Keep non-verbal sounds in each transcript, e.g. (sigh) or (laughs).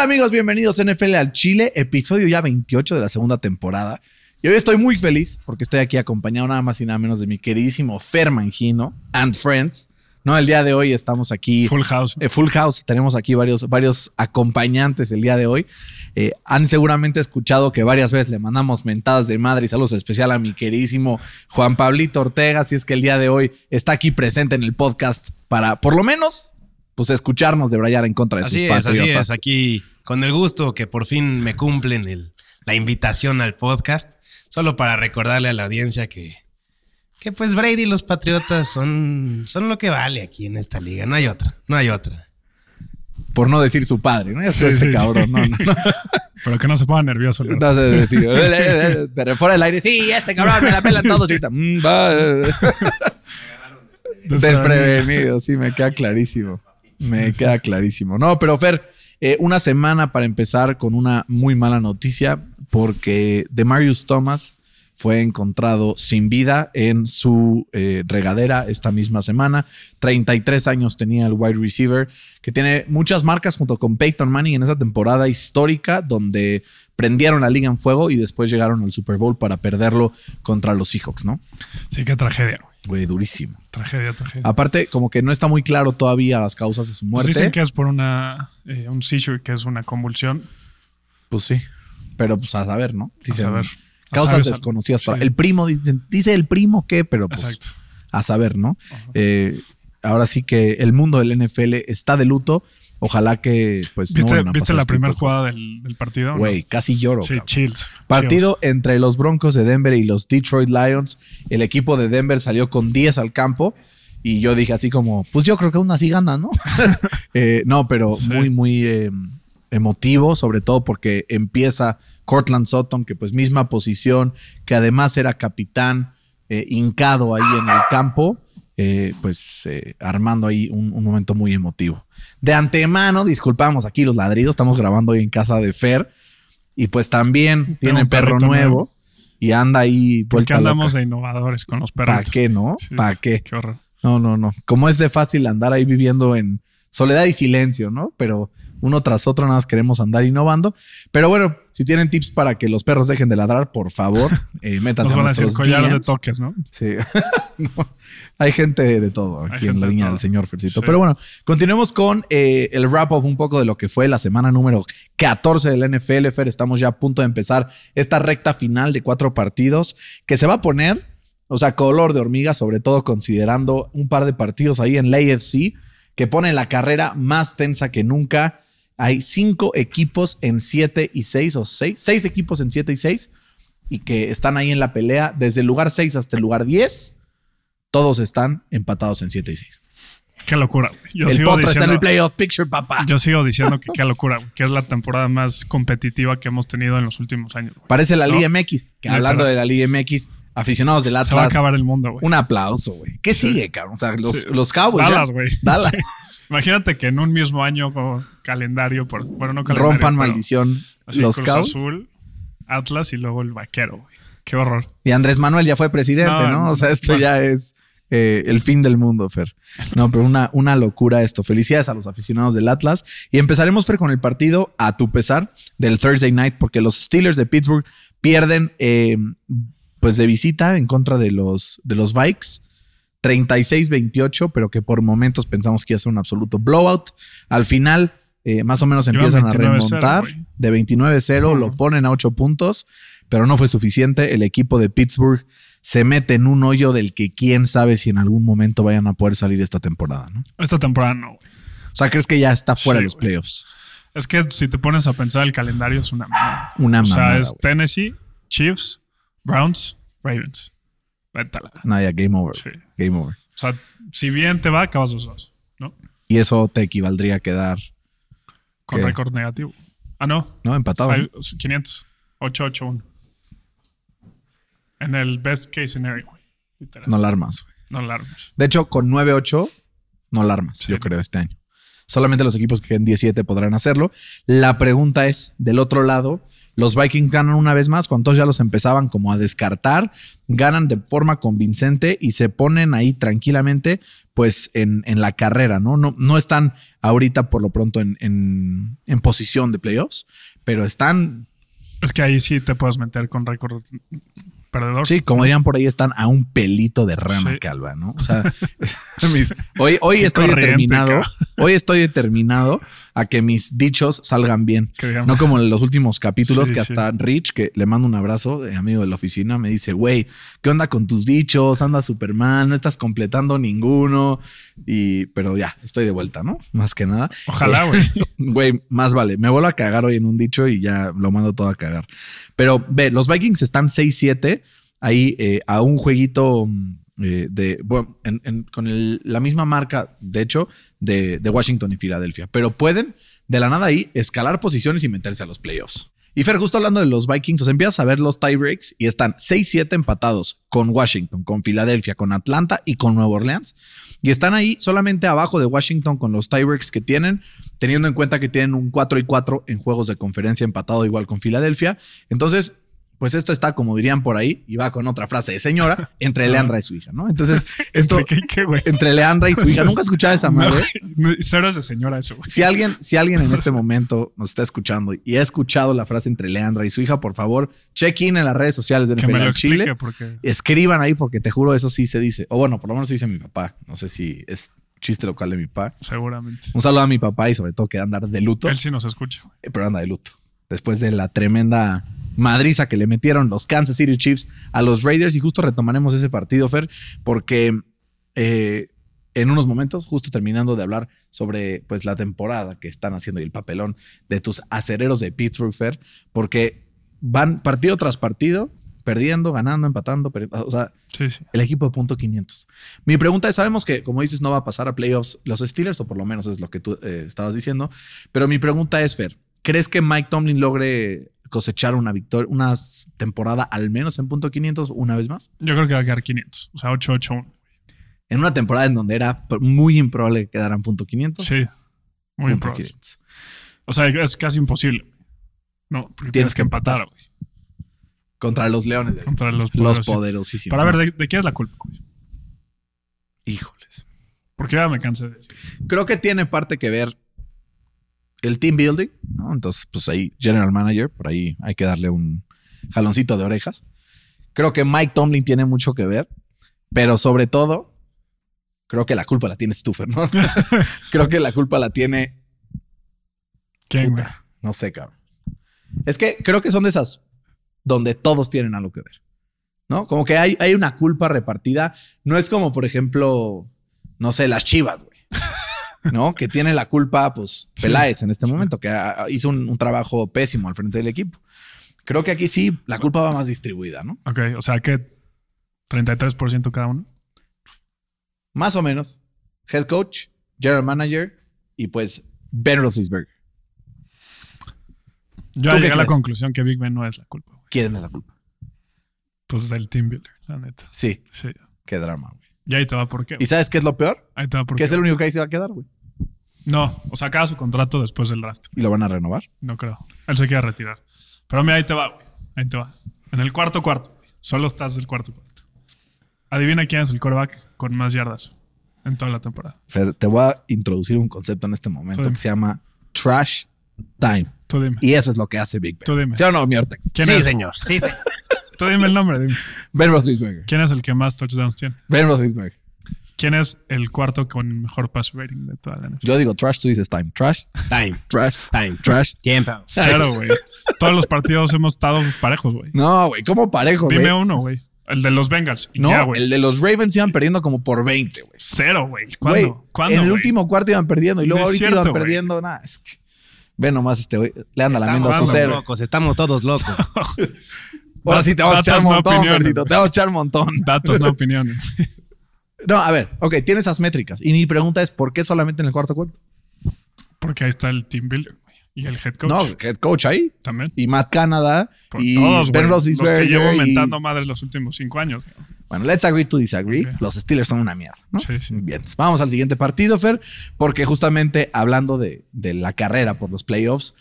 amigos? Bienvenidos a NFL al Chile, episodio ya 28 de la segunda temporada. Y hoy estoy muy feliz porque estoy aquí acompañado nada más y nada menos de mi queridísimo Fer Mangino and Friends. No, el día de hoy estamos aquí. Full house. eh, full house. Tenemos aquí varios, varios acompañantes el día de hoy. Eh, han seguramente escuchado que varias veces le mandamos mentadas de madre y saludos especial a mi queridísimo Juan Pablito Ortega. Si es que el día de hoy está aquí presente en el podcast para, por lo menos, pues escucharnos de Brayar en contra de Así sus es, así patriotas. es. Aquí con el gusto que por fin me cumplen el- la invitación al podcast. Solo para recordarle a la audiencia que, que pues Brady y los Patriotas son, son lo que vale aquí en esta liga. No hay otra, no hay otra. Por no decir su padre, ¿no? Ya este sí. cabrón, no, no, no. (laughs) Pero que no se ponga nervioso. No sé decir. Pero fuera del aire, sí, este cabrón me la pelan todos. Y ahorita, mm. (laughs) Desprevenido, sí, me queda clarísimo. Me queda clarísimo. No, pero Fer, eh, una semana para empezar con una muy mala noticia, porque Demarius Thomas fue encontrado sin vida en su eh, regadera esta misma semana. 33 años tenía el wide receiver, que tiene muchas marcas junto con Peyton Manning en esa temporada histórica donde prendieron la liga en fuego y después llegaron al Super Bowl para perderlo contra los Seahawks, ¿no? Sí, qué tragedia, güey. Durísimo. Tragedia, tragedia. Aparte, como que no está muy claro todavía las causas de su Pues muerte. dicen que es por una, eh, un seizure, que es una convulsión. Pues sí. Pero pues a saber, ¿no? Dicen, saber. A Causas saber, desconocidas. para- sí. El primo, dice, dice el primo qué, pero pues Exacto. a saber, ¿no? Eh, ahora sí que el mundo del NFL está de luto. Ojalá que pues no ¿Viste, a ¿viste pasar la primera jugada del, del partido? no? Güey, casi lloro. Sí, cabrón. chills. Partido entre los Broncos de Denver y los Detroit Lions. El equipo de Denver salió con 10 al campo. Y yo dije así como, pues yo creo que aún así gana, ¿no? (laughs) Eh, no, pero Sí. muy, muy eh, emotivo, sobre todo porque empieza Cortland Sutton, que pues misma posición, que además era capitán, eh, hincado ahí en el campo, eh, pues eh, armando ahí un, un momento muy emotivo. De antemano, disculpamos aquí los ladridos, estamos grabando hoy en casa de Fer, y pues también tiene perro nuevo, nuevo. y anda ahí ¿Por qué vuelta andamos loca. de innovadores con los ¿Para perros? qué, no? ¿Para qué? Qué horror. No, no, no. Como es de fácil andar ahí viviendo en soledad y silencio, ¿no? Pero uno tras otro nada más queremos andar innovando. Pero bueno, si tienen tips para que los perros dejen de ladrar, por favor, (laughs) eh, métanse Nos a van a decir nuestros collar de toques, ¿no? Sí. (laughs) No, Hay gente de todo aquí en la línea del señor Fercito. Sí. Pero bueno, continuemos con eh, el wrap-up un poco de lo que fue la semana número 14 del NFL. Fer, estamos ya a punto de empezar esta recta final de cuatro partidos que se va a poner, o sea, color de hormiga, sobre todo considerando un par de partidos ahí en la AFC que pone la carrera más tensa que nunca. Hay cinco equipos en 7 y 6 o 6, seis equipos en 7 y 6 y que están ahí en la pelea desde el lugar 6 hasta el lugar 10. Todos están empatados en 7 y 6. Qué locura. Yo el sigo está en diciendo, el playoff picture, papá. yo sigo diciendo que (laughs) qué locura, que es la temporada más competitiva que hemos tenido en los últimos años. güey. Parece la ¿No? Liga MX. Que hablando de la Liga MX, aficionados del Se va a Atlas, acabar el mundo, güey. un aplauso, güey. ¿Qué sigue, cabrón? O sea, los, Sí. los Cowboys. Dallas, güey. Dallas. Sí. Imagínate que en un mismo año como calendario, por, bueno, no calendario. Rompan pero maldición así, los Cruz Cowboys. Azul, Atlas y luego el vaquero, güey. Qué horror. Y Andrés Manuel ya fue presidente, ¿no? No, O sea, esto bueno. ya es eh, el fin del mundo, Fer. No, pero una, una locura esto. Felicidades a los aficionados del Atlas. Y empezaremos, Fer, con el partido a tu pesar del Thursday night, porque los Steelers de Pittsburgh pierden eh, pues de visita en contra de los, de los Vikes. 36-28, pero que por momentos pensamos que iba a ser un absoluto blowout. Al final, eh, más o menos empiezan a 29-0, remontar. De 29-0 lo ponen a 8 puntos, pero no fue suficiente. El equipo de Pittsburgh se mete en un hoyo del que quién sabe si en algún momento vayan a poder salir esta temporada, ¿no? Esta temporada no, güey. O sea, ¿crees que ya está fuera Sí, de los güey. playoffs? Es que si te pones a pensar, el calendario es una mamada. Una O sea, es güey. Tennessee, Chiefs, Browns, Ravens. Vete a la- No, ya, game over. Sí. Game over. O sea, si bien te va, acabas los dos, ¿no? Y eso te equivaldría a quedar, Con récord negativo. Ah, no. ¿no? Empatado. Five- 500. 881. En el best case scenario, güey. No la armas, güey. No alarmes. De hecho, con 9-8 no la armas, Sí. yo creo, este año. Solamente los equipos que queden 17 podrán hacerlo. La pregunta es, del otro lado, Los Vikings ganan una vez más, cuando todos ya los empezaban como a descartar, ganan de forma convincente y se ponen ahí tranquilamente, pues en, en la carrera, ¿no? ¿no? No están ahorita por lo pronto en, en, en posición de playoffs, pero están Es que ahí sí te puedes meter con récord perdedor. Sí, como dirían por ahí, están a un pelito de rana Sí. calva, ¿no? O sea, (laughs) mis- hoy, hoy estoy determinado, hoy estoy determinado a que mis dichos salgan bien. No como en los últimos capítulos Sí, que sí. hasta Rich, que le mando un abrazo, eh, amigo de la oficina, me dice, güey, ¿qué onda con tus dichos? Anda súper mal, no estás completando ninguno. Y, pero ya, estoy de vuelta, ¿no? Más que nada. Ojalá, güey. (laughs) Güey, más vale. Me vuelvo a cagar hoy en un dicho y ya lo mando todo a cagar. Pero ve, los Vikings están 6-7 ahí eh, a un jueguito mm, eh, de, bueno, en- con la misma marca, de hecho, de, de Washington y Filadelfia. Pero pueden de la nada ahí escalar posiciones y meterse a los playoffs. Y Fer, justo hablando de los Vikings, os empiezas a ver los tiebreaks y están 6-7 empatados con Washington, con Filadelfia, con Atlanta y con Nueva Orleans. Y están ahí solamente abajo de Washington con los tiebreaks que tienen, teniendo en cuenta que tienen un 4 y 4 en juegos de conferencia empatado igual con Filadelfia. Entonces, pues esto está, como dirían por ahí, y va con otra frase de señora, entre Leandra y su hija, ¿no? Entonces, (laughs) esto ¿Qué, qué, entre Leandra y su hija, nunca he escuchado esa (laughs) No, madre. güey, Cero es de señora eso, güey. Si alguien, si alguien en este (laughs) momento nos está escuchando y ha escuchado la frase entre Leandra y su hija, por favor, check in en las redes sociales de Que me lo Chile. porque Escriban ahí porque te juro eso sí se dice. O bueno, por lo menos dice mi papá. No sé si es chiste local de mi papá. seguramente. Un saludo a mi papá y sobre todo que andar de luto. Él sí nos escucha. Eh, pero anda de luto. Después de la tremenda madriza que le metieron los Kansas City Chiefs a los Raiders. Y justo retomaremos ese partido, Fer, porque eh, en unos momentos, justo terminando de hablar sobre pues, la temporada que están haciendo y el papelón de tus acereros de Pittsburgh, Fer, porque van partido tras partido, perdiendo, ganando, empatando, o sea, Sí, sí. el equipo de punto 500. Mi pregunta es, sabemos que, como dices, no va a pasar a playoffs los Steelers, o por lo menos es lo que tú eh, estabas diciendo, pero mi pregunta es, Fer, ¿crees que Mike Tomlin logre cosechar una victoria, una temporada al menos en punto 500 una vez más? Yo creo que va a quedar 500. O sea, 8-8-1. En una temporada en donde era muy improbable que quedaran punto 500. Sí. Muy improbable. 500. O sea, es casi imposible. No, porque tienes, que empatar, güey. Contra los Leones de Contra los los poderosos. poderosísimos. Para ver, ¿de, de quién es la culpa? güey? Híjoles. Porque ya me cansé de decir. creo que tiene parte que ver el team building, ¿no? Entonces, pues ahí, general manager, por ahí hay que darle un jaloncito de orejas. Creo que Mike Tomlin tiene mucho que ver, pero sobre todo, creo que la culpa la tiene Stuffer, ¿no? (laughs) creo que la culpa la tiene, ¿Quién, güey? no sé, cabrón. Es que creo que son de esas donde todos tienen algo que ver, ¿no? Como que hay, hay una culpa repartida. No es como, por ejemplo, no sé, las chivas, güey. ¿No? Que tiene la culpa, pues, Peláez en este momento, que hizo un, un trabajo pésimo al frente del equipo. Creo que aquí sí la culpa va más distribuida, ¿no? Ok, o sea que 33% cada uno. Más o menos. Head coach, general manager y pues Ben Roethlisberger. Yo ¿Tú qué llegué a la conclusión que Big Ben no es la culpa, güey. ¿Quién es la culpa? Pues del team builder, la neta. Sí, Sí. qué drama, güey. Y ahí te va por qué. ¿Y sabes qué es lo peor? Ahí te va por Que qué. es el único que ahí se va a quedar, güey. No, o sea, acaba su contrato después del draft. Y lo van a renovar. No creo. Él se quiere retirar. Pero mira, ahí te va, güey. Ahí te va. En el cuarto cuarto. Solo estás del cuarto cuarto. Adivina quién es el quarterback con más yardas en toda la temporada. Fer, te voy a introducir un concepto en este momento que se llama trash time. Tú dime. Y eso es lo que hace Big Ben. Tú dime. ¿Sí o no, mi Ortex? ¿Quién sí, es? señor. Sí, señor. Tú dime el nombre. Dime. Ben Roethlisberger. ¿Quién es el que más touchdowns tiene? Ben Roethlisberger. ¿Quién es el cuarto con mejor pass rating de toda la NFL? Yo digo trash, tú dices time. Trash, Time. trash, Time. trash. Tiempo. Cero, güey. Todos los partidos hemos estado parejos, güey. No, güey, ¿cómo parejo, güey? Dime uno, güey. El de los Bengals. Y No, ya, el de los Ravens iban perdiendo como por 20, güey. Cero, güey. ¿Cuándo? ¿Cuándo? En el último cuarto iban perdiendo y luego No ahorita cierto, iban perdiendo. Nada, es que. Ve nomás este güey. Le anda lamiendo a su Estamos cero. locos, estamos todos locos. (laughs) Ahora sí te vamos a echar no montón. Te vamos a echar un montón. Datos, no opiniones. (laughs) No, a ver, ok, tiene esas métricas. Y mi pregunta es: ¿por qué solamente en el cuarto cuarto? Porque ahí está el team builder. Y el head coach. No, head coach ahí. También. Y Matt Canada. Por y todos, Ben. Los que llevo y- mentando madres los últimos cinco años. Bueno, let's agree to disagree. Los Steelers son una mierda, ¿no? Sí, sí. Bien, vamos al siguiente partido, Fer, porque justamente hablando de, de la carrera por los playoffs,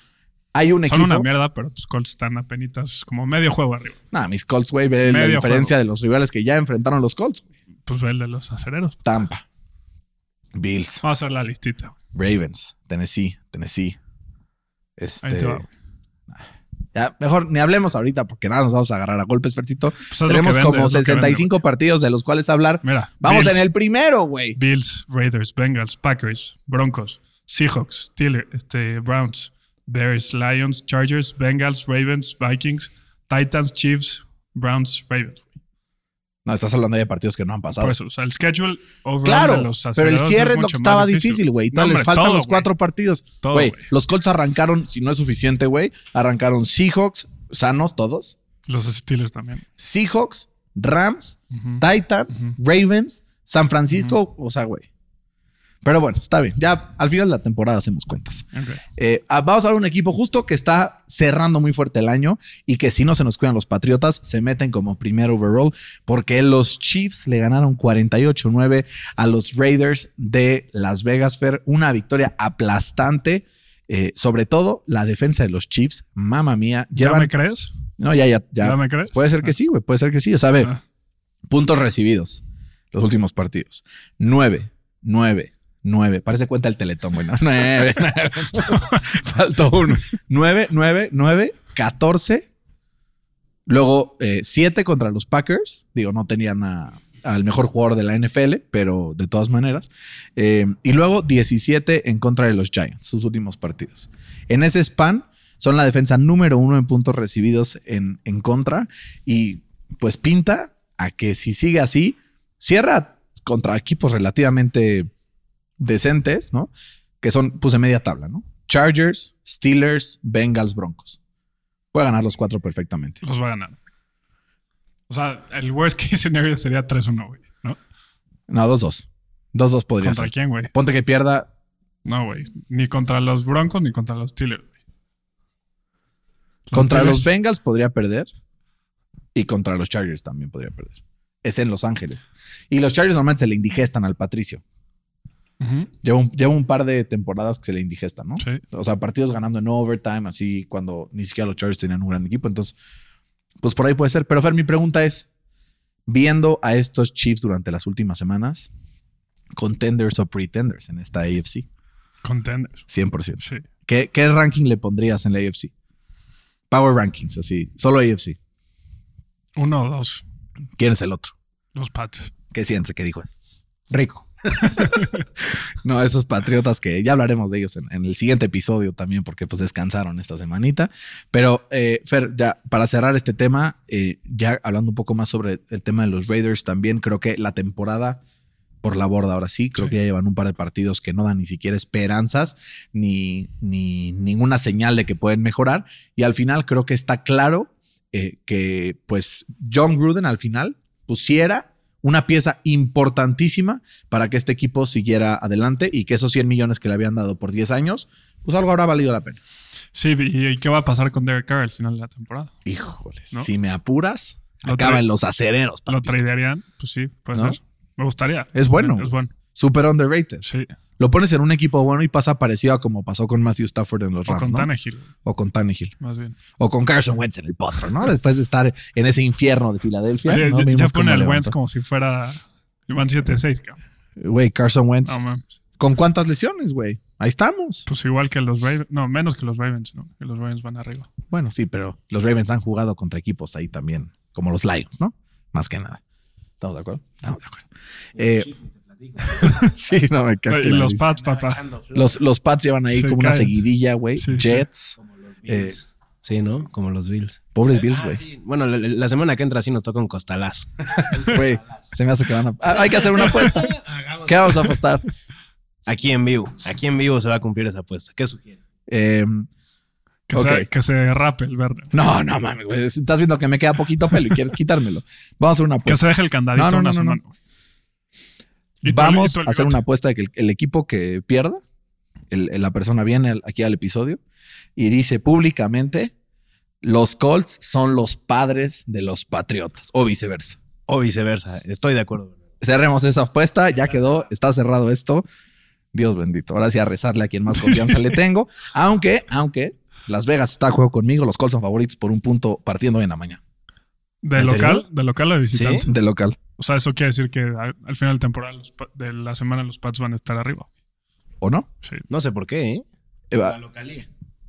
Hay un Son equipo. una mierda, pero tus Colts están apenas como medio juego arriba. Nah, mis Colts, güey, ve la Medio diferencia juego. de los rivales que ya enfrentaron los Colts. güey. Pues ve el de los acereros. Tampa, Bills, Vamos a hacer la listita. Ravens, Tennessee, Tennessee. Ahí Este. te va. Ya, mejor ni hablemos ahorita porque nada nos vamos a agarrar a golpes, Fercito. Pues Tenemos vende, como es lo que 65 partidos de los cuales hablar. Mira, Vamos Bills, en el primero, güey. Bills, Raiders, Bengals, Packers, Broncos, Seahawks, Steelers, este, Browns, Bears, Lions, Chargers, Bengals, Ravens, Vikings, Titans, Chiefs, Browns, Ravens. No, estás hablando de partidos que no han pasado. Por eso, o sea, el schedule overall Claro, de los pero el cierre es más estaba difícil, güey. No, les faltan todo, los cuatro partidos. Todo, Güey, los Colts arrancaron, si no es suficiente, güey, arrancaron Seahawks, sanos todos. Los Steelers también. Seahawks, Rams. Titans, Ravens, San Francisco, o sea, güey. Pero bueno, está bien. Ya al final de la temporada hacemos cuentas. Eh, ah, vamos a ver un equipo justo que está cerrando muy fuerte el año y que si no se nos cuidan los Patriotas, se meten como primer overall porque los Chiefs le ganaron 48-9 a los Raiders de Las Vegas Fair. Una victoria aplastante. Eh, sobre todo la defensa de los Chiefs, mamá mía, ¿Ya llevan. me crees? no, ya, ya, ya. ¿Ya me crees? Puede ser que sí, güey. Puede ser que sí. O sea, a ver, Ah. puntos recibidos. Los últimos partidos. 9, 9, 9. Parece cuenta el teletón, güey. ¿no? (laughs) 9, 9. (laughs) Faltó uno. 9, 9, 9, 14. Luego 7 contra los Packers. Digo, no tenían al mejor jugador de la NFL, pero de todas maneras. Eh, y luego 17 en contra de los Giants, sus últimos partidos. En ese span son la defensa número uno en puntos recibidos en, en contra. Y pues pinta a que si sigue así, cierra contra equipos relativamente decentes, ¿no? Que son, puse media tabla, ¿no? Chargers, Steelers, Bengals, Broncos. Puede ganar los cuatro perfectamente. Los va a ganar. O sea, el worst case scenario sería 3-1, güey. ¿No? No, 2-2. 2-2 podría ¿Contra ser. quién, güey? Ponte que pierda. No, güey. Ni contra los Broncos ni contra los Steelers, güey. contra los Bengals podría perder. Y contra los Chargers también podría perder. Es en Los Ángeles. Y los Chargers normalmente se le indigestan al Patricio. Ujú. Lleva un, lleva un par de temporadas que se le indigestan, ¿no? Sí. O sea, partidos ganando en overtime, así cuando ni siquiera los Chargers tenían un gran equipo. Entonces, pues por ahí puede ser. Pero Fer, mi pregunta es: viendo a estos Chiefs durante las últimas semanas, contenders o pretenders en esta AFC, Contenders. 100%. Sí. ¿Qué, qué ranking le pondrías en la AFC? Power rankings, así, solo AFC. Uno o dos. ¿Quién es el otro? Los Pats. ¿Qué sientes? ¿Qué dijo eso? Rico. (laughs) no, esos patriotas que ya hablaremos de ellos en, en el siguiente episodio también, porque pues descansaron esta semanita. Pero, eh, Fer, ya para cerrar este tema, eh, ya hablando un poco más sobre el tema de los Raiders, también creo que la temporada por la borda ahora sí, creo Sí. que ya llevan un par de partidos que no dan ni siquiera esperanzas ni, ni ninguna señal de que pueden mejorar. Y al final creo que está claro eh, que pues John Gruden al final pusiera una pieza importantísima para que este equipo siguiera adelante y que esos 100 millones que le habían dado por 10 años, pues algo habrá valido la pena. Sí, ¿y qué va a pasar con Derek Carr al final de la temporada? Híjoles, ¿No? si me apuras, Lo acaban los acereros. ¿Lo tradearían? Pues sí, puede ¿No? ser. Me gustaría. Es bueno. Es bueno. Super underrated. Sí. Lo pones en un equipo bueno y pasa parecido a como pasó con Matthew Stafford en los O Rams. con ¿no? Tannehill, O con Tannehill. más bien. O con Carson Wentz en el potro, ¿no? Después de estar en ese infierno de Filadelfia. Oye, ¿no? ya- ya, pone el. Wentz como si fuera. Van 7-6, cabrón. Güey, Carson Wentz. No. ¿Con cuántas lesiones, güey? Ahí estamos. Pues igual que los Ravens. No, menos que los Ravens, ¿no? Que los Ravens van arriba. Bueno, sí, pero los Ravens han jugado contra equipos ahí también, como los Lions, ¿no? Más que nada. ¿Estamos de acuerdo? Estamos de acuerdo. Eh, (laughs) sí, no me cago. y los Pats, papá. Los, los Pats llevan ahí como una seguidilla, güey. Sí, sí. Jets. Eh, Sí, ¿no? Como los Bills. pobres Bills, Ah, güey. sí. Bueno, la, la semana que entra sí nos toca un costalazo. (laughs) Güey, se me hace que van a. Ah, hay que hacer una apuesta. (laughs) ¿Qué vamos a apostar? Aquí en vivo. Aquí en vivo se va a cumplir esa apuesta. ¿Qué sugiere? Eh, Que, se, que se rape el verde. no, no mames, güey. Estás viendo que me queda poquito pelo y quieres quitármelo. Vamos a hacer una Que apuesta. se deje el candadito No, no, una no, no, no. semana. Vamos el a hacer una apuesta de que el, el equipo que pierda, el- el- la persona viene aquí al episodio y dice públicamente: los Colts son los padres de los Patriotas, o viceversa. O viceversa. Estoy de acuerdo. Cerremos esa apuesta, ya quedó, está cerrado esto. Dios bendito. Ahora sí a rezarle a quien más confianza le tengo. Aunque, aunque Las Vegas está a juego conmigo. Los Colts son favoritos por un punto partiendo en la mañana. ¿De ¿En local? serio? ¿De local o de visitante? De local. O sea, eso quiere decir que al, al final de temporada, los de la semana, los Pats van a estar arriba. ¿O no? Sí. No sé por qué, ¿eh? Eh, va-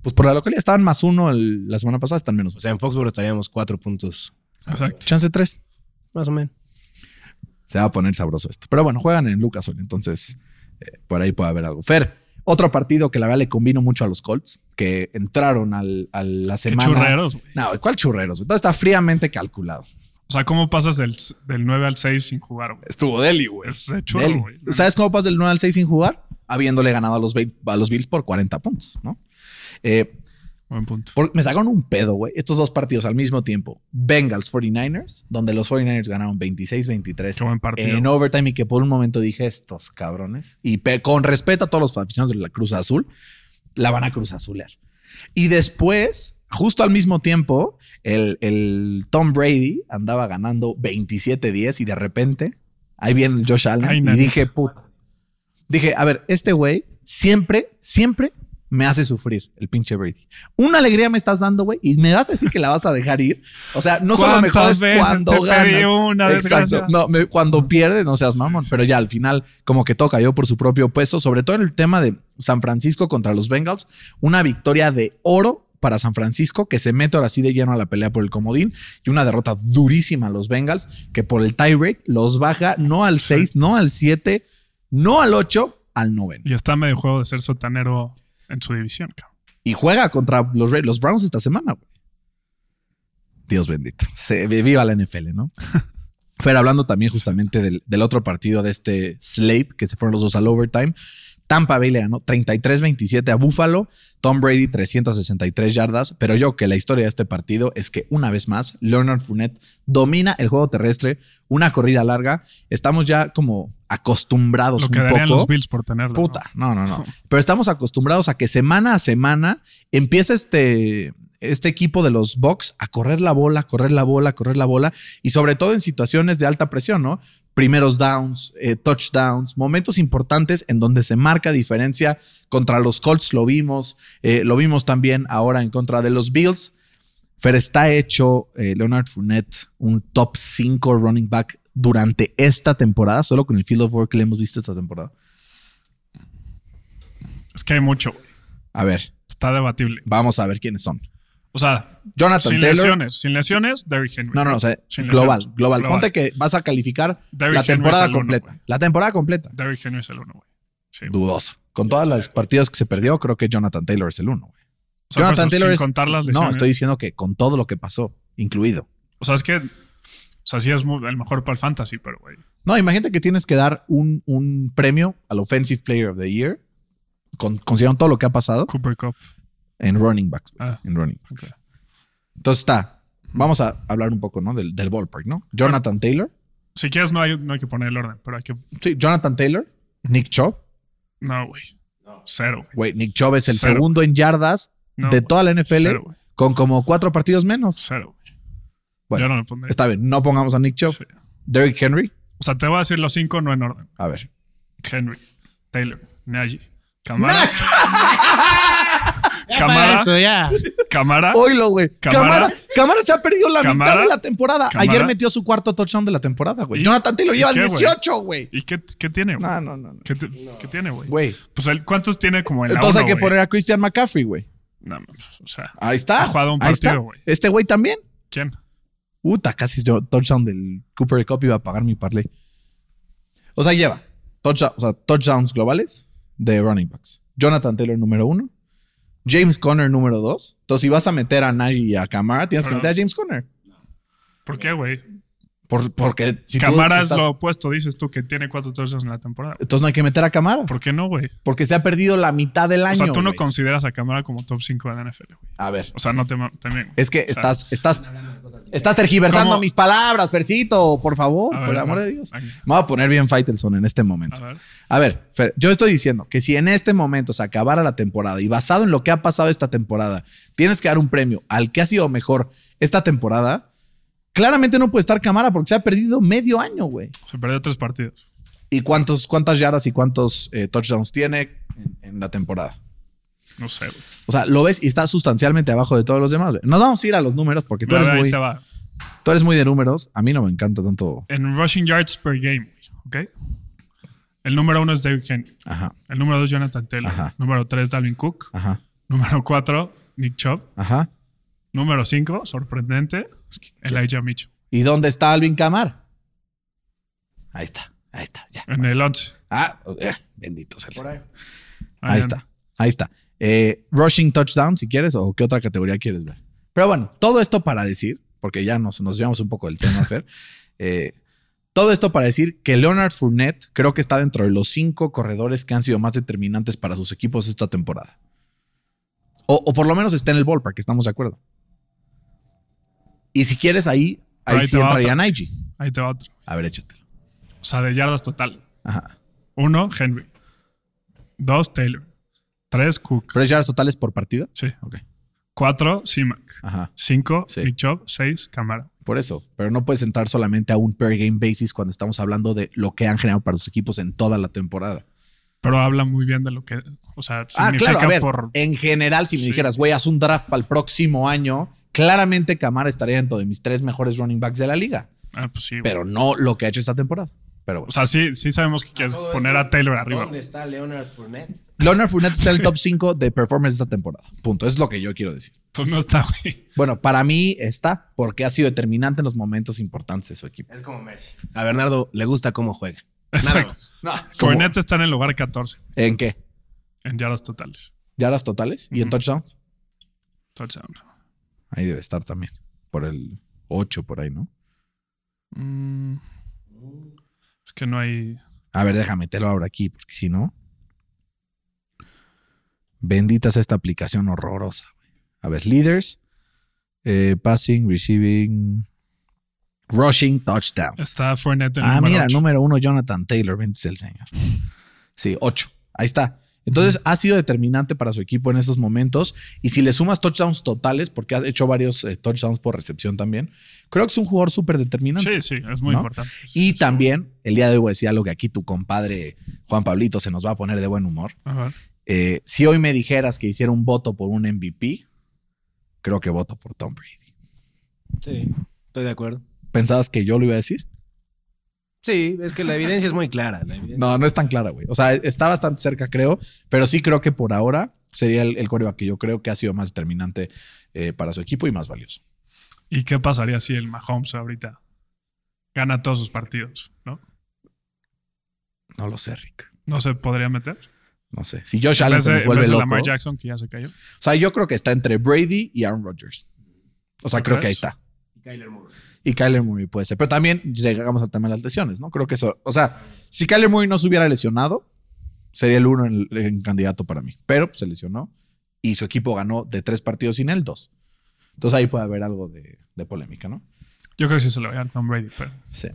Pues por la localidad estaban más uno el- la semana pasada, están menos. O sea, en Foxborough estaríamos cuatro puntos. Exacto. Chance tres. Más o menos. Se va a poner sabroso esto. Pero bueno, juegan en Lucas Oil, entonces eh, por ahí puede haber algo. Fer, otro partido que la verdad le combino mucho a los Colts, que entraron al, a la Qué semana. churreros, güey. No, ¿cuál churreros? Todo está fríamente calculado. O sea, ¿cómo pasas del, del 9 al 6 sin jugar, güey? Estuvo Deli, güey. Es Deli. güey. ¿Sabes cómo pasas del 9 al 6 sin jugar? Habiéndole ganado a los, a los Bills por 40 puntos, ¿no? Eh, Buen punto. por- me sacaron un pedo, güey. Estos dos partidos al mismo tiempo. Bengals 49ers, donde los 49ers ganaron 26-23 Qué buen partido. en overtime y que por un momento dije estos cabrones. Y con respeto a todos los aficionados de la Cruz Azul, la van a Cruz Azulear. Y después, justo al mismo tiempo, el, el Tom Brady andaba ganando 27-10 y de repente ahí viene el Josh Allen Ay, y dije, puta. Dije, a ver, este güey siempre, siempre me hace sufrir el pinche Brady. Una alegría me estás dando, güey, y me vas a decir que la vas a dejar ir. O sea, no solo mejor ¿Cuántas es veces cuando te pedí gana. una Exacto. No, me- cuando pierdes, no seas mamón. Pero ya al final, como que todo cayó por su propio peso, sobre todo en el tema de San Francisco contra los Bengals. Una victoria de oro para San Francisco, que se mete ahora sí de lleno a la pelea por el comodín, y una derrota durísima a los Bengals, que por el tiebreak los baja no al 6, no al 7, no al 8, al 9. Y está medio juego de ser sotanero en su división, cabrón. Y juega contra los, los Browns esta semana, güey. Dios bendito. Se, viva la NFL, ¿no? (laughs) Fer, hablando también justamente del, del otro partido de este slate, que se fueron los dos al overtime. Tampa Bay le ganó 33-27 a Buffalo, Tom Brady 363 yardas, pero yo que la historia de este partido es que una vez más Leonard Fournette domina el juego terrestre, una corrida larga, estamos ya como acostumbrados Lo que un darían poco. los Bills por tenerlo. ¿no? Puta, no, no, no. (laughs) Pero estamos acostumbrados a que semana a semana empieza este, este equipo de los Bucks a correr la bola, correr la bola, correr la bola y sobre todo en situaciones de alta presión, ¿no? Primeros downs, eh, touchdowns, momentos importantes en donde se marca diferencia. Contra los Colts lo vimos, eh, lo vimos también ahora en contra de los Bills. Fer está hecho eh, Leonard Fournette un top 5 running back durante esta temporada, solo con el field of work que le hemos visto esta temporada. Es que hay mucho. A ver, Está debatible. vamos a ver quiénes son. O sea, Jonathan sin Taylor. lesiones. Sin lesiones, Derrick Henry. No, no, no, o sea, global, lesiones. global, Global. Ponte que vas a calificar Derrick la temporada uno, completa. la temporada completa. Derrick Henry es el uno, güey. Sí. Dudoso. Con todas las partidos que se perdió, creo que Jonathan Taylor es el uno. güey. O sea, Jonathan eso, Taylor sin es- contar las No, lesiones. estoy diciendo que con todo lo que pasó, incluido. O sea, es que. O sea, sí es muy- el mejor para el fantasy, pero, güey. No, imagínate que tienes que dar un, un premio al Offensive Player of the Year, con, considerando todo lo que ha pasado Cooper Cup. En running backs. Ah, en running backs. Entonces está. Vamos a hablar un poco, ¿no? Del, del ballpark, ¿no? Jonathan Taylor. Si quieres, no hay, no hay que poner el orden, pero hay que. Sí, Jonathan Taylor. Nick Chubb. No, güey. Cero, güey. Nick Chubb es el Cero. segundo en yardas No, de toda la NFL Cero, con como cuatro partidos menos. Cero, güey. Bueno, Yo no le pondré. Está bien, no pongamos a Nick Chubb. Sí. Derrick Henry. O sea, te voy a decir los cinco, no en orden. A ver. Henry, Taylor, Nagy, (laughs) Camara. Ya Cámara. esto, ya. Cámara. Oilo, güey. Cámara. Cámara. Cámara se ha perdido la Cámara. mitad de la temporada. Cámara. Ayer metió su cuarto touchdown de la temporada, güey. ¿Y- Jonathan Taylor lleva qué, güey? 18, güey. ¿Y qué, qué tiene, güey? No, no, no. no. ¿Qué, te- qué tiene, güey? Güey. Pues él, ¿cuántos tiene como en la Entonces hay uno, que güey? poner a Christian McCaffrey, güey. No, pues, o sea, Ahí está. Ha jugado un partido, güey. Este güey también. ¿quién? Puta, casi yo touchdown del Cooper Cup iba a pagar mi parlay. O sea, lleva touchdown- o sea, touchdowns globales de running backs. Jonathan Taylor número uno. James Conner número dos. Entonces, si vas a meter a Nagy y a Camara, tienes que meter a James Conner. ¿Por qué, güey? Por- porque si tú Camara es estás- lo opuesto, dices tú, que tiene cuatro touchdowns en la temporada. Entonces no hay que meter a Camara. ¿Por qué no, güey? Porque se ha perdido la mitad del O año. sea, tú no consideras a Camara como top 5 de la NFL, güey. A ver. O sea, no te... También. Es que O sea, estás, estás, estás tergiversando ¿Cómo? mis palabras, Fercito, por favor, ver, por el amor ver, de Dios. Me voy a poner bien Faitelson en este momento. A ver. A ver, Fer, yo estoy diciendo que si en este momento se acabara la temporada y basado en lo que ha pasado esta temporada, tienes que dar un premio al que ha sido mejor esta temporada, claramente no puede estar Camara porque se ha perdido medio año, güey. Se perdió tres partidos. ¿Y cuántos, cuántas yardas y cuántos eh, touchdowns tiene en, en la temporada? No sé, güey. O sea, lo ves y está sustancialmente abajo de todos los demás. güey. Nos vamos a ir a los números porque tú eres, ver, muy, te va. tú eres muy de números. A mí no me encanta tanto. En rushing yards per game, ¿ok? El número uno es David Henry. Ajá, El número dos, Jonathan Taylor. Ajá. Número tres, Dalvin Cook. ajá, Número cuatro, Nick Chubb. ajá. Número cinco, sorprendente, Elijah Mitchell. ¿Y dónde está Alvin Kamar? Ahí está, ahí está, ya. En el once. Ah, eh, bendito sea el ahí. Ahí Ahí está, ahí está. Eh, rushing touchdown, si quieres, o qué otra categoría quieres ver. Pero bueno, todo esto para decir, porque ya nos, nos llevamos un poco del tema, Fer. (laughs) eh, todo esto para decir que Leonard Fournette creo que está dentro de los cinco corredores que han sido más determinantes para sus equipos esta temporada. O, o por lo menos está en el ballpark, estamos de acuerdo. Y si quieres ahí, ahí, Ahí sí entraría. Ahí te va otro. A ver, échatelo. O sea, de yardas total. Ajá. Uno, Henry. Dos, Taylor. Tres, Cook. ¿Pero es yardas totales por partido? Sí. Ok. Cuatro, C-Mac. Ajá. Cinco, Sí. Seis, Camara. Por eso, pero no puedes entrar solamente a un per game basis cuando estamos hablando de lo que han generado para sus equipos en toda la temporada. Pero habla muy bien de lo que, o sea, Ah, significa claro, a ver, por... en general, si me Sí. dijeras, güey, haz un draft para el próximo año, claramente Camara estaría dentro de mis tres mejores running backs de la liga, Ah, pues sí. pero no lo que ha hecho esta temporada. Pero O bueno. sea, sí, sí sabemos que quieres poner esto, a Taylor arriba. ¿Dónde está Leonard Fournette? Leonard Fournette está en el top (laughs) 5 de performance de esta temporada. Punto. Es lo que yo quiero decir. Pues no está, güey. Bueno, para mí está porque ha sido determinante en los momentos importantes de su equipo. Es como Messi. A Bernardo le gusta cómo juega. Nada Exacto. Fournette está en el lugar 14 ¿En qué? en yardas totales. ¿Yardas totales? ¿Y en touchdowns? Touchdown. Ahí debe estar también. Por el 8 por ahí, ¿no? Mm. Es que no hay... A ver, déjame meterlo ahora aquí, porque si no. Bendita es esta aplicación horrorosa. güey. A ver, leaders, eh, passing, receiving, rushing, touchdowns. Está Fournette en el Ah, número mira, ocho. número uno, Jonathan Taylor, bendito sea el señor. Sí, ocho. Ahí está. Entonces ha sido determinante para su equipo en estos momentos. Y si le sumas touchdowns totales, porque ha hecho varios eh, touchdowns por recepción también, creo que es un jugador súper determinante. Sí, sí, es muy ¿no? importante. Y Sí. también, el día de hoy voy a decir algo que aquí tu compadre Juan Pablito se nos va a poner de buen humor. Ajá. Eh, si hoy me dijeras que hiciera un voto por un MVP, creo que voto por Tom Brady. Sí, estoy de acuerdo. ¿Pensabas que yo lo iba a decir? Sí, es que la evidencia es muy clara. No, no es tan clara, güey. O sea, está bastante cerca, creo, pero sí creo que por ahora sería el, el quarterback que yo creo que ha sido más determinante eh, para su equipo y más valioso. ¿Y qué pasaría si el Mahomes ahorita gana todos sus partidos? ¿No? No lo sé, Rick. ¿No se podría meter? No sé. Si Josh En Allen se vuelve loco. Lamar Jackson, que ya se cayó. O sea, yo creo que está entre Brady y Aaron Rodgers. O sea, ¿Tú creo que ahí está. Y Kyler Murray. Y Kyler Murray puede ser. Pero también llegamos al tema de las lesiones, ¿no? Creo que eso. O sea, si Kyler Murray no se hubiera lesionado, sería el uno en, en candidato para mí. Pero pues, se lesionó y su equipo ganó de tres partidos sin él, dos. Entonces ahí puede haber algo de, de polémica, ¿no? Yo creo que sí se lo va a Tom Brady, pero Sí.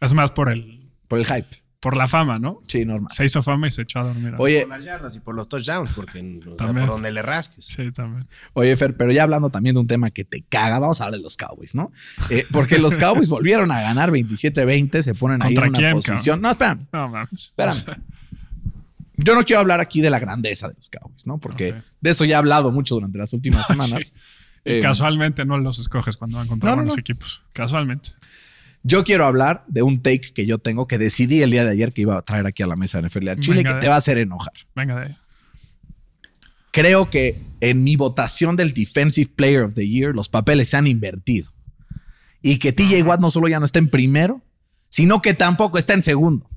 es más por el Por el hype. Por la fama, ¿no? Sí, normal. Se hizo fama y se echó a dormir. Oye, Por las yardas y por los touchdowns, porque o sea, También. por donde le rasques. Sí, también. oye, Fer, pero ya hablando también de un tema que te caga, vamos a hablar de los Cowboys, ¿no? Eh, porque los Cowboys (laughs) volvieron a ganar 27-20, se ponen ahí en ¿Contra una quién, posición. No, espérame. No mames. Espérame. Yo no quiero hablar aquí de la grandeza de los Cowboys, ¿no? Porque de eso ya he hablado mucho durante las últimas (laughs) semanas. Y Eh, Casualmente no los escoges cuando van contra No, no, buenos no. equipos. Casualmente. Yo quiero hablar de un take que yo tengo que decidí el día de ayer que iba a traer aquí a la mesa de NFL a Chile Venga, que de- te va a hacer enojar. Venga de ahí. Creo que en mi votación del Defensive Player of the Year los papeles se han invertido. Y que TJ Watt no solo ya no está en primero, sino que tampoco está en segundo.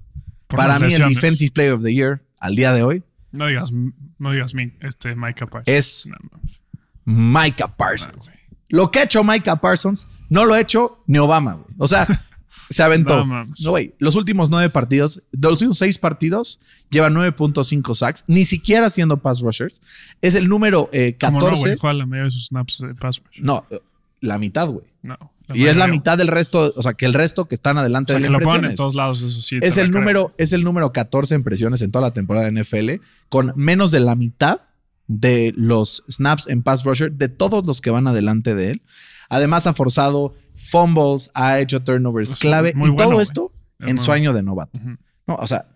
Por Para mí lesiones. el Defensive Player of the Year al día de hoy No digas, no digas mi, este Micah Parsons. Es- No. Micah Parsons. Lo que ha hecho Micah Parsons no lo ha hecho ni Obama, güey. O sea, (laughs) se aventó. No. No, güey. Los últimos nueve partidos, de los últimos seis partidos, lleva 9.5 sacks, ni siquiera siendo pass rushers. Es el número eh, ¿Cómo no, 14. güey? Juega la mayoría de sus snaps de pass rush. No, eh, la mitad, güey. No. Y es la mitad del resto, o sea, que el resto que están adelante O sea, de que lo ponen en todos lados, eso sí. Es el número, es el número 14 en presiones en toda la temporada de NFL, con menos de la mitad de los snaps en pass rusher de todos los que van adelante de él. Además, ha forzado fumbles, ha hecho turnovers clave y bueno, todo esto Es en su año de novato. No, o sea,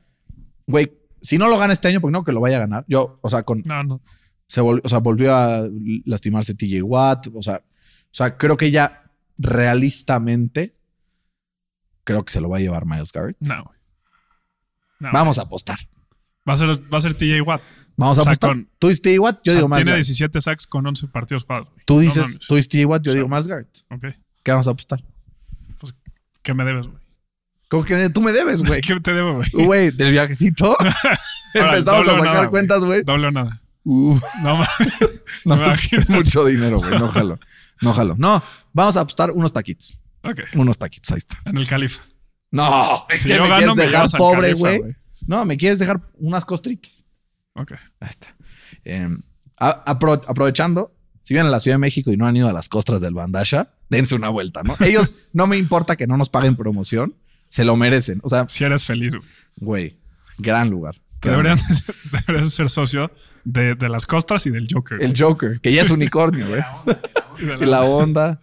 güey, si no lo gana este año, porque no que lo vaya a ganar. Yo, o sea, con No, no. Se volvió, o sea, volvió a lastimarse TJ Watt. O sea, o sea, creo que ya realistamente creo que se lo va a llevar Miles Garrett. No, Vamos a apostar. Va a ser, va a ser TJ Watt. Vamos a O sea, apostar. con- Tú TJ Watt, yo O sea, digo Miles tiene Garrett. 17 sacks con 11 partidos jugados. güey. Tú No dices, mames. tú dices TJ Watt, yo O sea, digo Garrett. Ok. ¿Qué vamos a apostar? ¿Qué me debes, güey? ¿Cómo que tú me debes, güey? (laughs) ¿Qué te debo, güey? Güey, del viajecito. (laughs) Empezamos a sacar nada, cuentas, güey. Doble o nada. Uh, No (laughs) no, Me es mucho dinero, güey. No jalo. No jalo. No, vamos a apostar unos taquitos. Ok. Unos taquitos, ahí está. En el Califa. No, es Si que yo me gano, quieres me dejar pobre, güey. No, me quieres dejar unas costritas. Ok. Ahí está. Eh, a- apro- aprovechando, si vienen a la Ciudad de México y no han ido a las costras del Bandasha, dense una vuelta, ¿no? Ellos (laughs) no me importa que no nos paguen promoción, se lo merecen. O sea, Si eres feliz, güey. gran lugar. Deberían, (laughs) deberías ser socio de, de las costras y del Joker. El Joker, que ya es unicornio, (laughs) güey. Y la onda.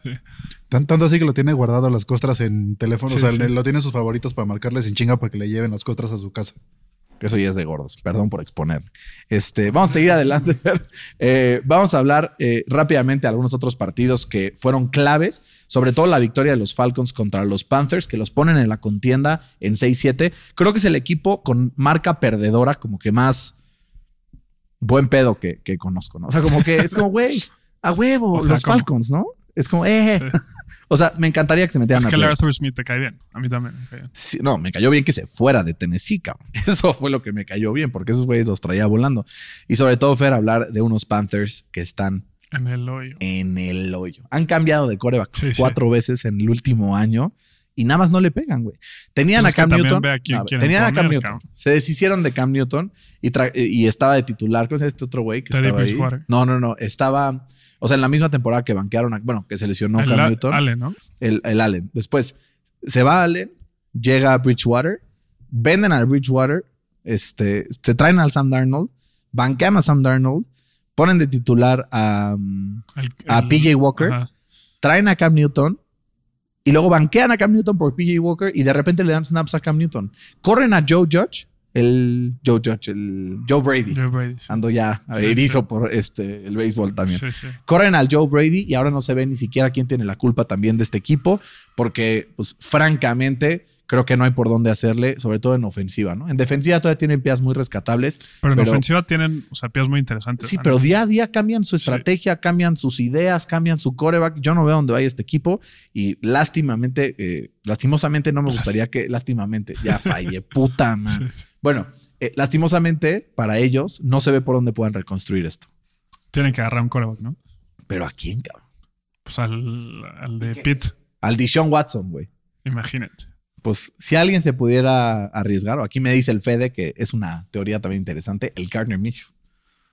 Tan- Tanto así que lo tiene guardado las costras en teléfono. Sí, o sea, sí. lo tiene sus favoritos para marcarles sin chinga para que le lleven las costras a su casa. Eso ya es de gordos. Perdón por exponer. Este, vamos a seguir adelante. (laughs) Eh, vamos a hablar eh, rápidamente de algunos otros partidos que fueron claves, sobre todo la victoria de los Falcons contra los Panthers, que los ponen en la contienda en 6-7. Creo que es el equipo con marca perdedora, como que más buen pedo que, que conozco, ¿no? O sea, como que es como, güey, a huevo, (laughs) O sea, los como- Falcons, ¿no? Es como, eh. Sí. (laughs) O sea, me encantaría que se metieran Es a que. Arthur Smith te cae bien. A mí también me cae bien. Sí, no, me cayó bien que se fuera de Tennessee, cabrón. (laughs) Eso fue lo que me cayó bien, porque esos güeyes los traía volando. Y sobre todo, Fer, hablar de unos Panthers que están En el hoyo. en el hoyo. Han cambiado de coreback Sí, cuatro veces en el último año y nada más no le pegan, güey. Tenían Pues a Cam Newton. a quién no, quieren tenían a Cam Newton. cabrón. Se deshicieron de Cam Newton y, y estaba de titular. ¿Cómo es este otro güey que Teddy estaba ahí? No, no, no. Estaba. O sea, en la misma temporada que banquearon, a- bueno, que se lesionó el Cam Newton Ale, ¿no? el, el Allen. Después se va Allen, llega a Bridgewater, venden al Bridgewater, este, se traen al Sam Darnold, banquean a Sam Darnold, ponen de titular a, um, El- a PJ Walker, Ajá. traen a Cam Newton y luego banquean a Cam Newton por PJ Walker y de repente le dan snaps a Cam Newton. Corren a Joe Judge, el Joe Judge, el Joe Brady. Joe Brady. sí. Ando ya Sí, erizo sí. por este, el béisbol también. Corren al Joe Brady y ahora no se ve ni siquiera quién tiene la culpa también de este equipo, porque, pues, francamente, creo que no hay por dónde hacerle, sobre todo en ofensiva, ¿no? En defensiva todavía tienen piezas muy rescatables. Pero en Pero- ofensiva tienen, o sea, piezas muy interesantes. Sí, pero día a día cambian su estrategia, cambian sus ideas, cambian su coreback. Yo no veo dónde vaya este equipo y lástimamente, eh, lastimosamente no me gustaría que, lástimamente, ya fallé, puta (laughs) madre. Bueno, eh, lastimosamente para ellos no se ve por dónde puedan reconstruir esto. Tienen que agarrar un coreback, ¿no? Pero ¿a quién, cabrón? Pues al, al de Pitt. Al Dishon Watson, güey. Imagínate. Pues si alguien se pudiera arriesgar, o aquí me dice el Fede que es una teoría también interesante, el Gardner Minshew.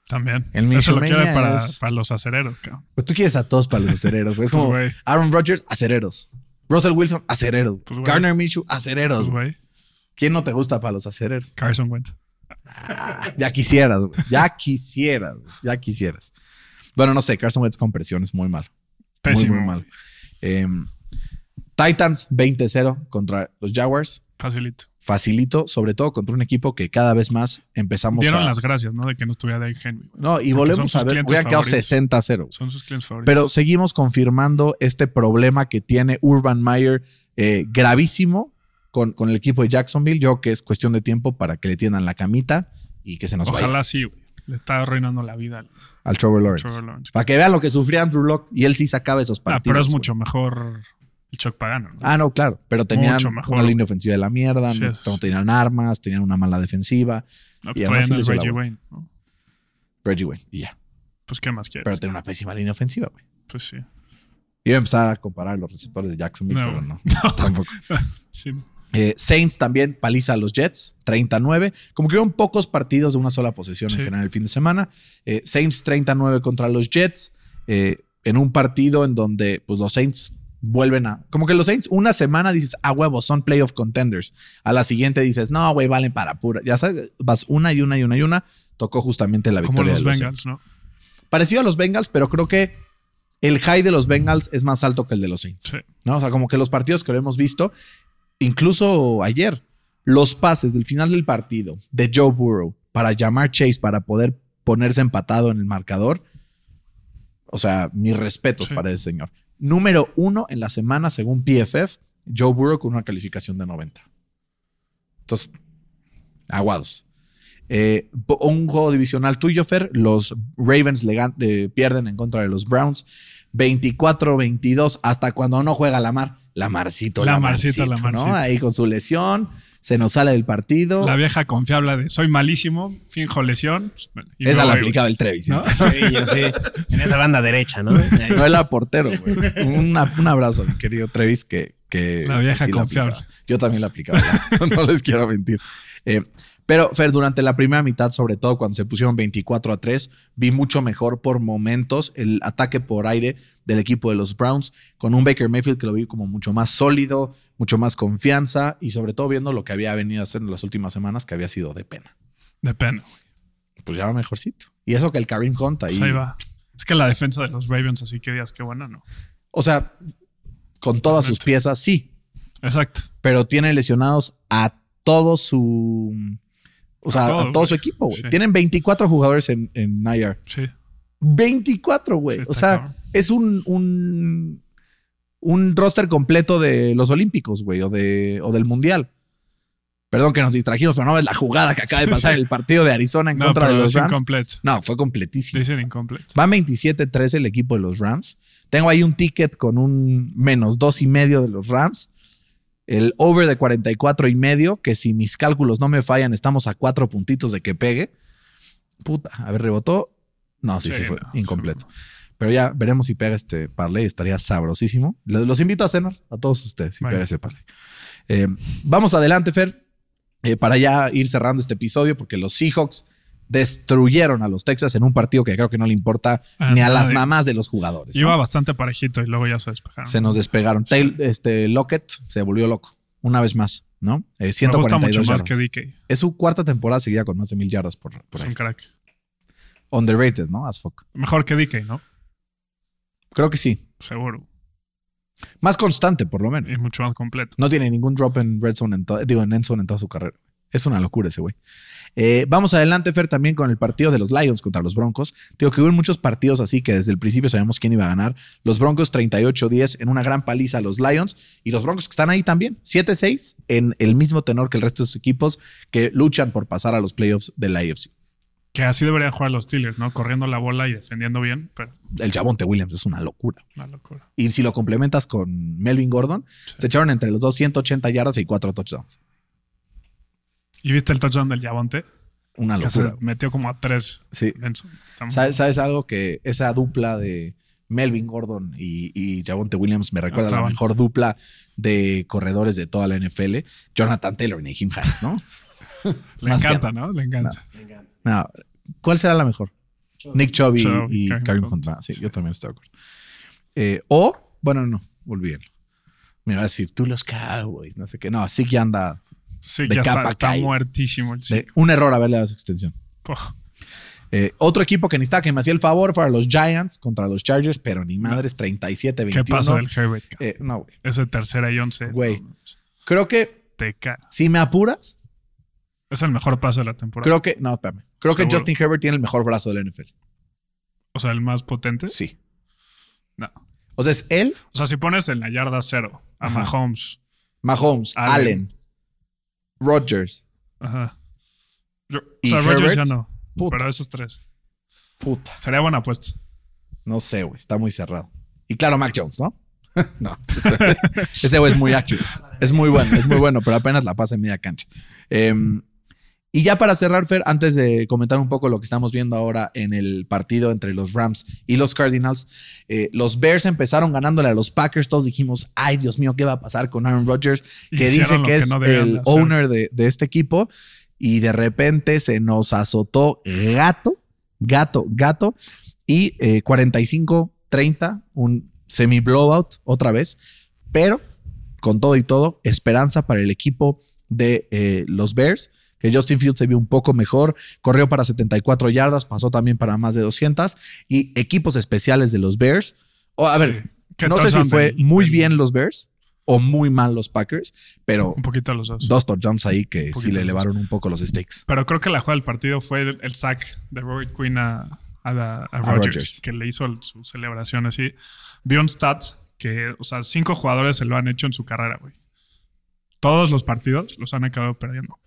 También. El Eso lo quiere para, es- para los acereros, cabrón. Pues tú quieres a todos para los acereros, güey. Es como Pues, güey. Aaron Rodgers, acereros. Russell Wilson, acereros. Pues. Gardner Minshew, acereros. Pues, güey. ¿Quién no te gusta para los acereros? Carson Wentz. Ya quisieras, güey. Ya quisieras. Ya quisieras. Bueno, no sé, Carson Wentz con presión es muy malo. Pésimo. Muy, muy malo. Em, Titans 20-0 contra los Jaguars. Facilito. Facilito, sobre todo contra un equipo que cada vez más empezamos Dieron a... las gracias, ¿no? De que no estuviera Derrick Henry. No, y volvemos a ver, hubiera quedado favoritos. 60-0. Son sus clientes favoritos. Pero seguimos confirmando este problema que tiene Urban Meyer eh, gravísimo con, con el equipo de Jacksonville. Yo creo que es cuestión de tiempo para que le tiendan la camita y que se nos vaya Ojalá sí, güey. Le está arruinando la vida al al Trevor Lawrence. Trevor Lawrence. Para que vean lo que sufría Andrew Locke y él sí sacaba esos Ah, partidos. pero es güey. mucho mejor el Chuck Pagano. ¿no? Ah, no, claro. Pero tenían mejor. una línea ofensiva de la mierda, Sí, no, no sí. tenían armas, tenían una mala defensiva. No, y pues además sí Reggie. Wayne. ¿no? Reggie Wayne y ya. Pues, ¿qué más quieres? Pero tenía una pésima línea ofensiva, güey. Pues sí. Iba a empezar a comparar los receptores de Jacksonville, No, pero güey. (laughs) no. Tampoco. (laughs) sí. Eh, Saints también paliza a los Jets, 39. Como que hubo pocos partidos de una sola posesión en Sí. general el fin de semana. Eh, Saints 39 contra los Jets. eh, en un partido en donde pues, los Saints vuelven a. Como que los Saints, una semana dices, ah, huevo, son playoff contenders. A la siguiente dices, no, güey, valen para pura. Ya sabes, vas una y una y una y una. Tocó justamente la Como victoria los de los Bengals, Saints. ¿no? Parecido a los Bengals, pero creo que el high de los Bengals es más alto que el de los Saints. Sí. ¿no? O sea, como que los partidos que lo hemos visto, incluso ayer, los pases del final del partido de Joe Burrow para llamar Chase para poder ponerse empatado en el marcador. O sea, mis respetos Sí. para ese señor. Número uno en la semana, según PFF, Joe Burrow con una calificación de 90. Entonces, aguados. Eh, un juego divisional tuyo, Fer. Los Ravens le eh, pierden en contra de los Browns. 24-22 hasta cuando no juega Lamar. Lamarcito, Lamarcito, Lamarcito, ¿no? Lamarcito. Ahí con su lesión. Se nos sale del partido. La vieja confiable de soy malísimo, finjo lesión. y Esa la voy, aplicaba el Trevis. ¿no? Sí, yo sí. En esa banda derecha, ¿no? (laughs) No era portero, güey. Una- un abrazo, mi querido Trevis, que. que La vieja sí confiable. aplicaba. Yo también la aplicaba. (laughs) No, no les quiero mentir. Eh, pero, Fer, durante la primera mitad, sobre todo cuando se pusieron 24 a 3, vi mucho mejor por momentos el ataque por aire del equipo de los Browns, con un Baker Mayfield que lo vi como mucho más sólido, mucho más confianza y sobre todo viendo lo que había venido a hacer en las últimas semanas, que había sido de pena. De pena. Pues ya va mejorcito. Y eso que el Karim Hunt ahí. Pues ahí va. Es que la defensa de los Ravens, así que digas que buena, no. O sea, con todas sus piezas, sí. Exacto. pero tiene lesionados a todo su. O sea, a todo, todo, su equipo, güey. Sí. Tienen 24 jugadores en, en IR. Sí. 24, güey. Sí, o sea, cabrón. es un, un, un roster completo de los Olímpicos, güey, o, de, o del Mundial. Perdón que nos distrajimos, pero no ves la jugada que acaba de pasar en el partido de Arizona en No, contra de los Rams. incompleto. No, fue completísimo. Dicen incompleto. Van 27-13 el equipo de los Rams. Tengo ahí un ticket con un menos dos y medio de los Rams. El over de 44 y medio, que si mis cálculos no me fallan, estamos a cuatro puntitos de que pegue. Puta, a ver, rebotó. No, sí, sí, Sí, fue no, incompleto. Pero ya veremos si pega este parlay, estaría sabrosísimo. Los, los invito a cenar, a todos ustedes, si pega ese parlay. Eh, vamos adelante, Fer, eh, para ya ir cerrando este episodio, porque los Seahawks destruyeron a los Texas en un partido que creo que no le importa A ni a las mamás de los jugadores. ¿no? Iba bastante parejito y luego ya se despejaron. Se nos despegaron. Tail- este, Lockett se volvió loco, una vez más, ¿no? Eh, Me gusta 142 mucho más yardas. que DK. Es su cuarta temporada seguida con más de mil yardas por, por Es un crack. Underrated, ¿no? As fuck. Mejor que DK, ¿no? Creo que sí. Seguro. Más constante, por lo menos. Y mucho más completo. No tiene ningún drop en red zone, en digo, en end zone en toda su carrera. Es una locura ese güey. Eh, vamos adelante, Fer, también con el partido de los Lions contra los Broncos. Digo que hubo muchos partidos así que desde el principio sabíamos quién iba a ganar. Los Broncos 38-10 en una gran paliza a los Lions y los Broncos que están ahí también, 7-6 en el mismo tenor que el resto de sus equipos que luchan por pasar a los playoffs de la AFC. Que así deberían jugar los Steelers, ¿no? Corriendo la bola y defendiendo bien, pero El Javonte Williams es una locura. una locura. Y si lo complementas con Melvin Gordon, se echaron entre los dos 180 yardas y 4 touchdowns. ¿Y viste el touchdown del Yavonte? Una Que se locura. metió como a tres. Sí. ¿Sabes, sabes algo? Que esa dupla de Melvin Gordon y, y Javonte Williams me recuerda a la mejor dupla de corredores de toda la NFL. Jonathan Taylor y Naheem Hines, ¿no? (laughs) Le Más encanta, ¿no? Le encanta. No, ¿Cuál será la mejor? Nick Chubb y, y. Ah, Sí, yo también estoy de acuerdo. Eh, o, bueno, no, olvídenlo. Me va a decir, tú los Cowboys, no sé qué. No, sí que anda Sí, De ya está, capa está caída. muertísimo. el de un error haberle dado esa extensión. Puf. Eh, otro equipo que necesitaba que me hacía el favor fueron los Giants contra los Chargers, pero ni madres, 37-21. ¿Qué pasa del Herbert? Eh, no, güey. Ese tercera y once. Güey. no, Creo que Te si me apuras, Es el mejor paso de la temporada. creo que. No, espérame. Creo que. Justin Herbert tiene el mejor brazo del NFL. O sea, el más potente. Sí. No. O sea, es él, O sea, si pones en la yarda cero a Ajá. Mahomes. Mahomes, Allen. Allen, Rodgers. Ajá. Yo- o ¿Y sea, Rodgers ya no. Puta. Pero esos tres. Puta. Sería buena apuesta. No sé, güey. Está muy cerrado. Y claro, Mac Jones, ¿no? (laughs) no. Ese, güey es muy accurate. Es muy bueno, es muy bueno, pero apenas la pasa en media cancha. Em, y ya para cerrar, Fer, antes de comentar un poco lo que estamos viendo ahora en el partido entre los Rams y los Cardinals, eh, los Bears empezaron ganándole a los Packers. Todos dijimos, ay, Dios mío, ¿qué va a pasar con Aaron Rodgers? Que dice que que es no el hacer. owner de, de este equipo. Y de repente se nos azotó gato, gato, gato. Y eh, 45-30, un semi-blowout otra vez. Pero con todo y todo, esperanza para el equipo de eh, los Bears, que Justin Fields se vio un poco mejor, corrió para 74 yardas, pasó también para más de 200 y equipos especiales de los Bears. O, a ver, Sí. ¿Qué no sé si fue muy bien los Bears, o muy mal los Packers, pero Un poquito los dos. dos touchdowns ahí que sí le elevaron un poco los stakes. Pero creo que la jugada del partido fue el, el sack de Robert Quinn a, a, a- a Rodgers. Rodgers, que le hizo su celebración así. Vi un stat que, o sea, cinco jugadores se lo han hecho en su carrera, güey. Todos los partidos los han acabado perdiendo.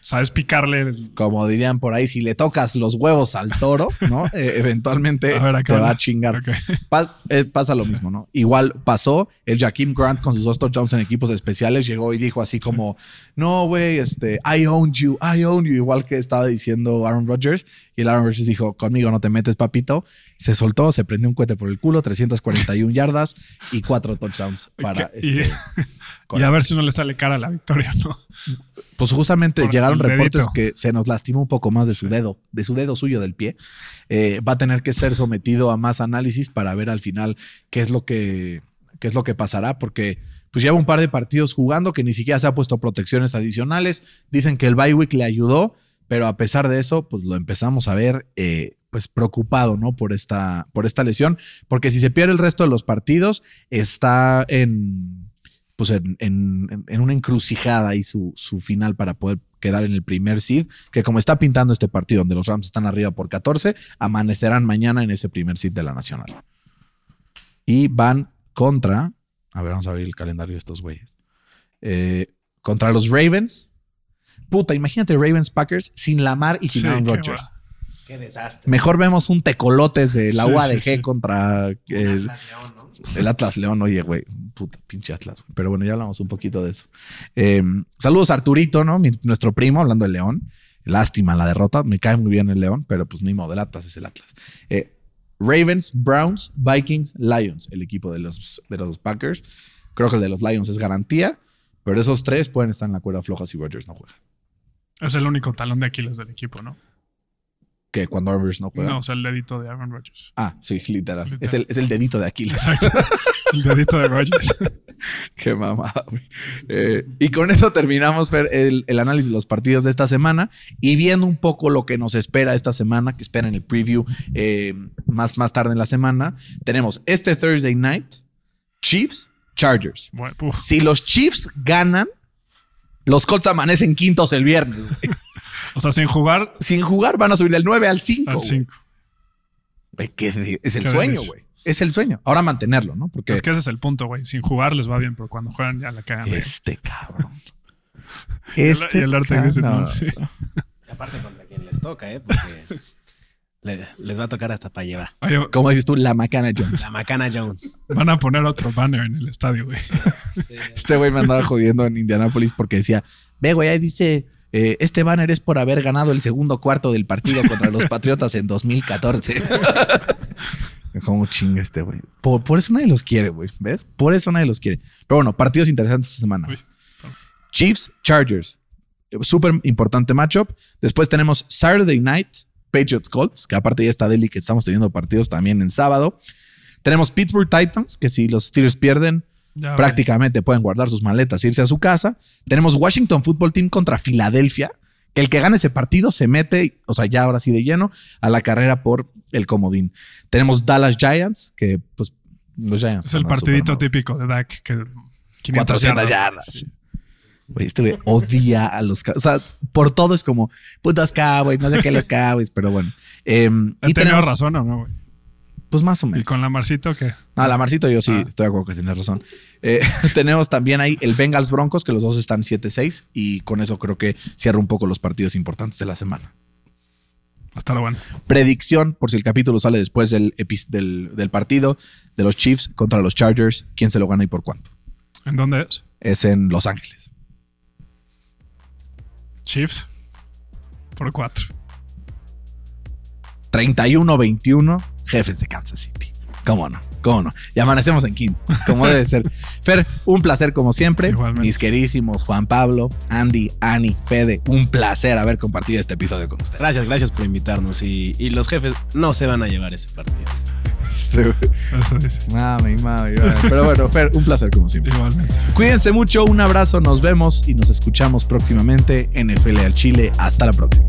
Sabes picarle el- Como dirían por ahí, si le tocas los huevos al toro, ¿no? (laughs) Eh, eventualmente A ver, acá te va a chingar. Pas- eh, pasa lo mismo, ¿no? Igual pasó el Jaquim Grant con sus dos touchdowns en equipos especiales, llegó y dijo así como, no, güey, este, I own you, I own you, igual que estaba diciendo Aaron Rodgers, y el Aaron Rodgers dijo, conmigo no te metes, papito, se soltó, se prendió un cohete por el culo, 341 yardas y cuatro touchdowns para y, este. (laughs) y a ver si no le sale cara la victoria, ¿no? Pues justamente Por llegaron reportes dedito. que se nos lastimó un poco más de su dedo, de su dedo suyo del pie. Eh, va a tener que ser sometido a más análisis para ver al final qué es lo que, qué es lo que pasará, porque pues lleva un par de partidos jugando que ni siquiera se ha puesto protecciones adicionales. Dicen que el bye week le ayudó, pero a pesar de eso, pues lo empezamos a ver eh, pues preocupado, ¿no? Por esta, por esta lesión, porque si se pierde el resto de los partidos, está en pues en, en- en una encrucijada y su, su final para poder quedar en el primer seed, que como está pintando este partido donde los Rams están arriba por 14, amanecerán mañana en ese primer seed de la Nacional. Y van contra, a ver, vamos a abrir el calendario de estos güeyes. Eh, contra los Ravens. Puta, imagínate Ravens Packers sin Lamar y sin Sí, Aaron Rodgers. Qué desastre. Mejor vemos un tecolotes de la Sí, UADG sí, sí. contra el, el Atlas León, oye, güey, puta, pinche Atlas. güey. Pero bueno, ya hablamos un poquito de eso. Eh, saludos a Arturito, ¿no? Mi- nuestro primo, hablando del León. Lástima la derrota. Me cae muy bien el León, pero pues ni modo, el Atlas es el Atlas. Eh, Ravens, Browns, Vikings, Lions, el equipo de los, de los Packers. Creo que el de los Lions es garantía, pero esos tres pueden estar en la cuerda floja si Rodgers no juega. Es el único talón de Aquiles del equipo, ¿no? Que cuando Rodgers no juega. No, o sea, el dedito de Aaron Rodgers. Ah, sí, literal. Literal. Es, el, es el dedito de Aquiles. (laughs) El dedito de Rodgers. (laughs) Qué mamada, güey. Eh, y con eso terminamos Fer, el, el análisis de los partidos de esta semana y viendo un poco lo que nos espera esta semana, que esperen el preview eh, más, más tarde en la semana. Tenemos este Thursday night, Chiefs, Chargers. Bueno. Si los Chiefs ganan, los Colts amanecen quintos el viernes. güey. (laughs) O sea, sin jugar Sin jugar van a subir del 9 al 5. al güey. 5. Güey, qué de- es el Qué sueño, güey. Es el sueño. Ahora mantenerlo, ¿no? Porque Es que ese es el punto, güey. Sin jugar les va bien, pero cuando juegan ya la cagan. este cabrón. (laughs) Y el- Este y el arte dice, cabrón. no, sí. Y aparte contra quien les toca, ¿eh? Porque (laughs) le- les va a tocar hasta para llevar. Oye, Como dices tú, la Macana Jones. La Macana Jones. van a poner otro banner en el estadio, güey. (laughs) Este güey me andaba jodiendo en Indianápolis porque decía, ve, güey, ahí dice, eh, este banner es por haber ganado el segundo cuarto del partido contra los Patriotas en 2014. Como (laughs) chinga este güey. Por, por eso nadie los quiere, güey. ¿Ves? Por eso nadie los quiere. Pero bueno, partidos interesantes esta semana. Uy. Chiefs, Chargers. Eh, Súper importante matchup. Después tenemos Saturday Night, Patriots Colts, que aparte ya está Delhi, que estamos teniendo partidos también en sábado. Tenemos Pittsburgh Titans, que si los Steelers pierden, Ya, prácticamente pueden guardar sus maletas e irse a su casa. Tenemos Washington Football Team contra Filadelfia, que el que gane ese partido se mete, o sea, ya ahora sí de lleno, a la carrera por el comodín. Tenemos Dallas Giants, que pues los Giants. Es el partidito típico de Dak que 500 400 yardas. Este güey odia a los O sea, por todo es como putos Cowboys, no sé qué los Cowboys, pero bueno. He y tenemos, razón o no, güey. Pues más o Y menos. con la Marcito que No, la Marcito, yo sí Ah. estoy de acuerdo que tienes razón. Eh, (laughs) tenemos también ahí el Bengals Broncos, que los dos están 7-6, y con eso creo que cierra un poco los partidos importantes de la semana. hasta lo bueno. Predicción, por si el capítulo sale después del, del, del partido de los Chiefs contra los Chargers, ¿quién se lo gana y por cuánto? ¿En dónde es? Es en Los Ángeles. Chiefs. Por 4. 31-21, jefes de Kansas City. ¿Cómo no? ¿Cómo no? Y amanecemos en quinto, como debe ser. (laughs) Fer, un placer como siempre. Igualmente. Mis queridísimos Juan Pablo, Andy, Ani, Fede, un placer haber compartido este episodio con ustedes. Gracias, gracias por invitarnos. Y, y los jefes no se van a llevar ese partido. Dice. Mami, mami, mami. Pero bueno, Fer, un placer como siempre. Igualmente. Cuídense mucho, un abrazo, nos vemos y nos escuchamos próximamente en FL al Chile. Hasta la próxima.